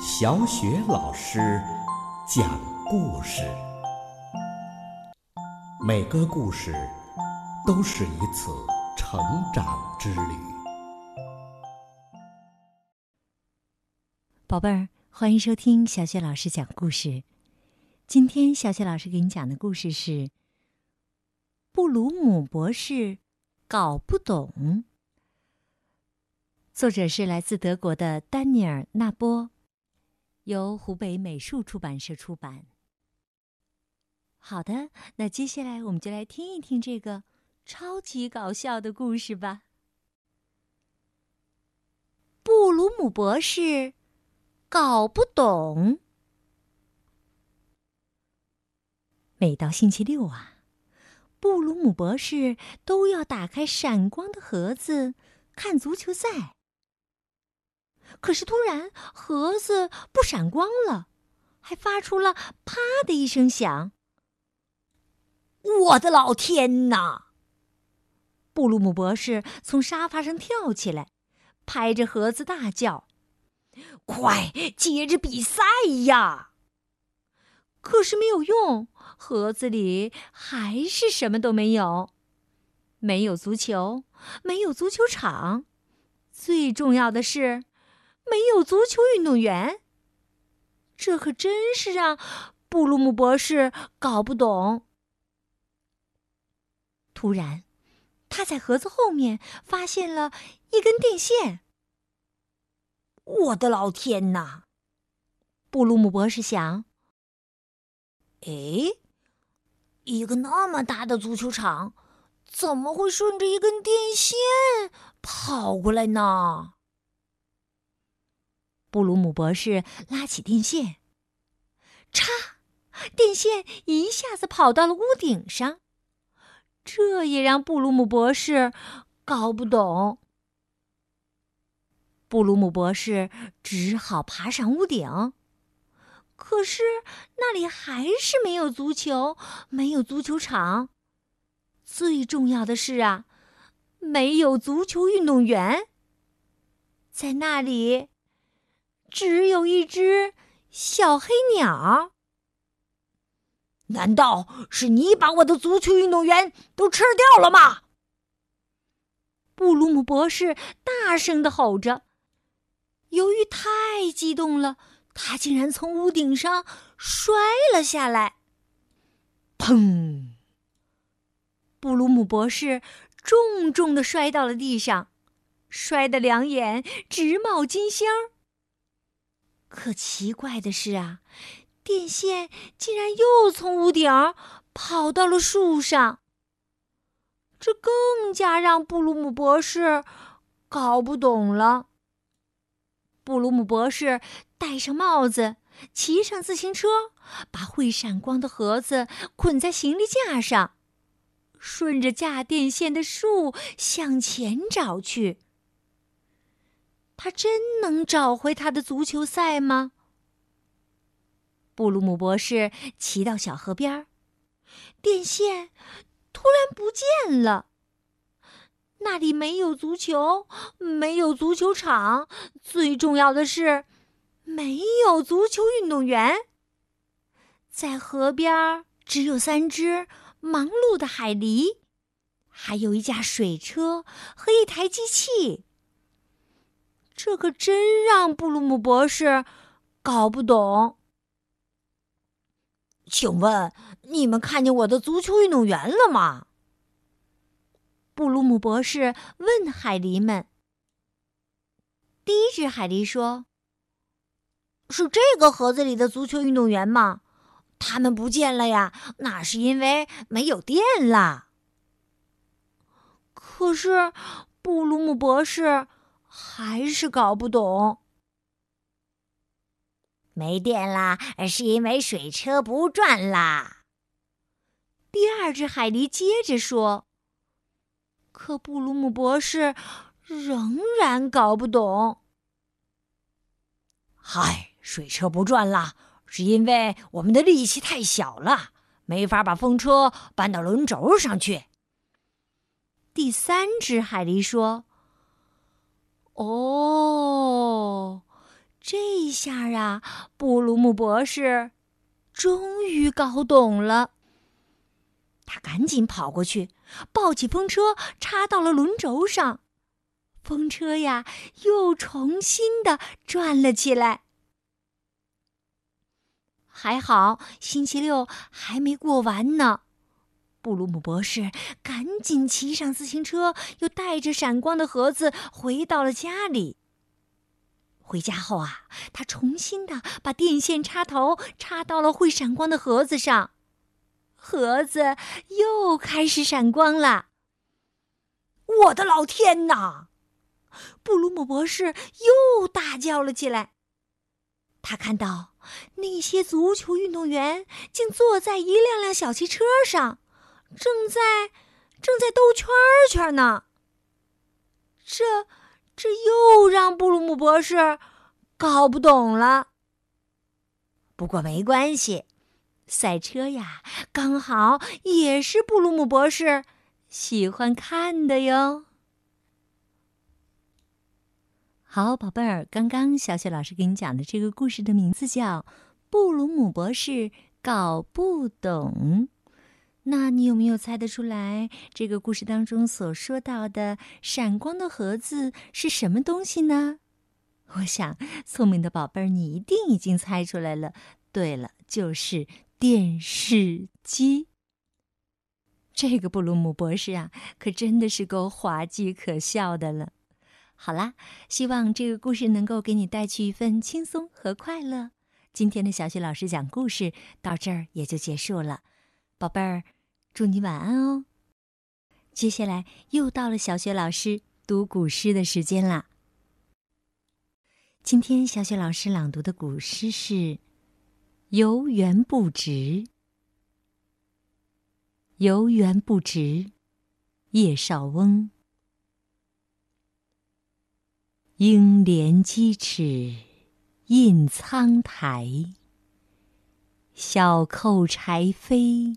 小雪老师讲故事，每个故事都是一次成长之旅。宝贝儿，欢迎收听小雪老师讲故事。今天小雪老师给你讲的故事是《布鲁姆博士搞不懂》，作者是来自德国的丹尼尔·纳波，由湖北美术出版社出版。好的，那接下来我们就来听一听这个超级搞笑的故事吧。布鲁姆博士搞不懂。每到星期六啊，布鲁姆博士都要打开闪光的盒子看足球赛。可是突然，盒子不闪光了，还发出了“啪”的一声响。我的老天哪！布鲁姆博士从沙发上跳起来，拍着盒子大叫：“快接着比赛呀！”可是没有用。盒子里还是什么都没有，没有足球，没有足球场，最重要的是，没有足球运动员。这可真是让布鲁姆博士搞不懂。突然，他在盒子后面发现了一根电线。我的老天哪！布鲁姆博士想：“哎。”一个那么大的足球场，怎么会顺着一根电线跑过来呢？布鲁姆博士拉起电线，嚓！电线一下子跑到了屋顶上，这也让布鲁姆博士搞不懂。布鲁姆博士只好爬上屋顶。可是那里还是没有足球，没有足球场。最重要的是啊，没有足球运动员。在那里，只有一只小黑鸟。难道是你把我的足球运动员都吃掉了吗？布鲁姆博士大声的吼着，由于太激动了。他竟然从屋顶上摔了下来，砰！布鲁姆博士重重的摔到了地上，摔得两眼直冒金星儿。可奇怪的是啊，电线竟然又从屋顶跑到了树上，这更加让布鲁姆博士搞不懂了。布鲁姆博士戴上帽子，骑上自行车，把会闪光的盒子捆在行李架上，顺着架电线的树向前找去。他真能找回他的足球赛吗？布鲁姆博士骑到小河边，电线突然不见了。那里没有足球，没有足球场，最重要的是，没有足球运动员。在河边只有三只忙碌的海狸，还有一架水车和一台机器。这可真让布鲁姆博士搞不懂。请问，你们看见我的足球运动员了吗？布鲁姆博士问海狸们：“第一只海狸说，是这个盒子里的足球运动员吗？他们不见了呀，那是因为没有电了。”可是布鲁姆博士还是搞不懂。没电啦，是因为水车不转啦。第二只海狸接着说。可布鲁姆博士仍然搞不懂。嗨，水车不转啦，是因为我们的力气太小了，没法把风车搬到轮轴上去。第三只海狸说：“哦。”这下啊，布鲁姆博士终于搞懂了。他赶紧跑过去，抱起风车，插到了轮轴上，风车呀，又重新的转了起来。还好，星期六还没过完呢。布鲁姆博士赶紧骑上自行车，又带着闪光的盒子回到了家里。回家后啊，他重新的把电线插头插到了会闪光的盒子上。盒子又开始闪光了。我的老天哪！布鲁姆博士又大叫了起来。他看到那些足球运动员竟坐在一辆辆小汽车上，正在正在兜圈圈呢。这这又让布鲁姆博士搞不懂了。不过没关系。赛车呀，刚好也是布鲁姆博士喜欢看的哟。好，宝贝儿，刚刚小雪老师给你讲的这个故事的名字叫《布鲁姆博士搞不懂》。那你有没有猜得出来，这个故事当中所说到的闪光的盒子是什么东西呢？我想，聪明的宝贝儿，你一定已经猜出来了。对了，就是。电视机，这个布鲁姆博士啊，可真的是够滑稽可笑的了。好啦，希望这个故事能够给你带去一份轻松和快乐。今天的小雪老师讲故事到这儿也就结束了，宝贝儿，祝你晚安哦。接下来又到了小雪老师读古诗的时间啦。今天小雪老师朗读的古诗是。游园不值，游园不值，叶绍翁。应怜屐齿印苍苔，小扣柴扉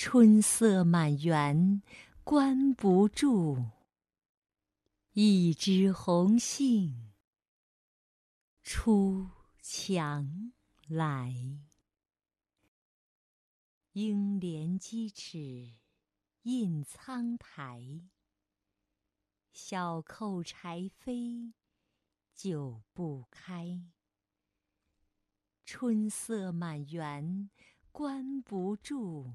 春色满园关不住，一枝红杏出墙来。应怜屐齿印苍苔。小扣柴扉久不开。春色满园关不住，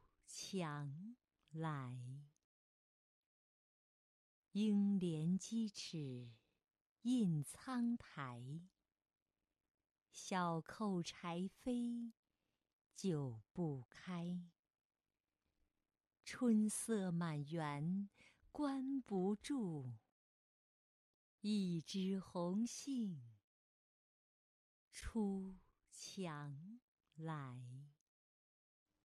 墙来。应怜屐齿印苍苔。小扣柴扉久不开，春色满园关不住，一枝红杏出墙来。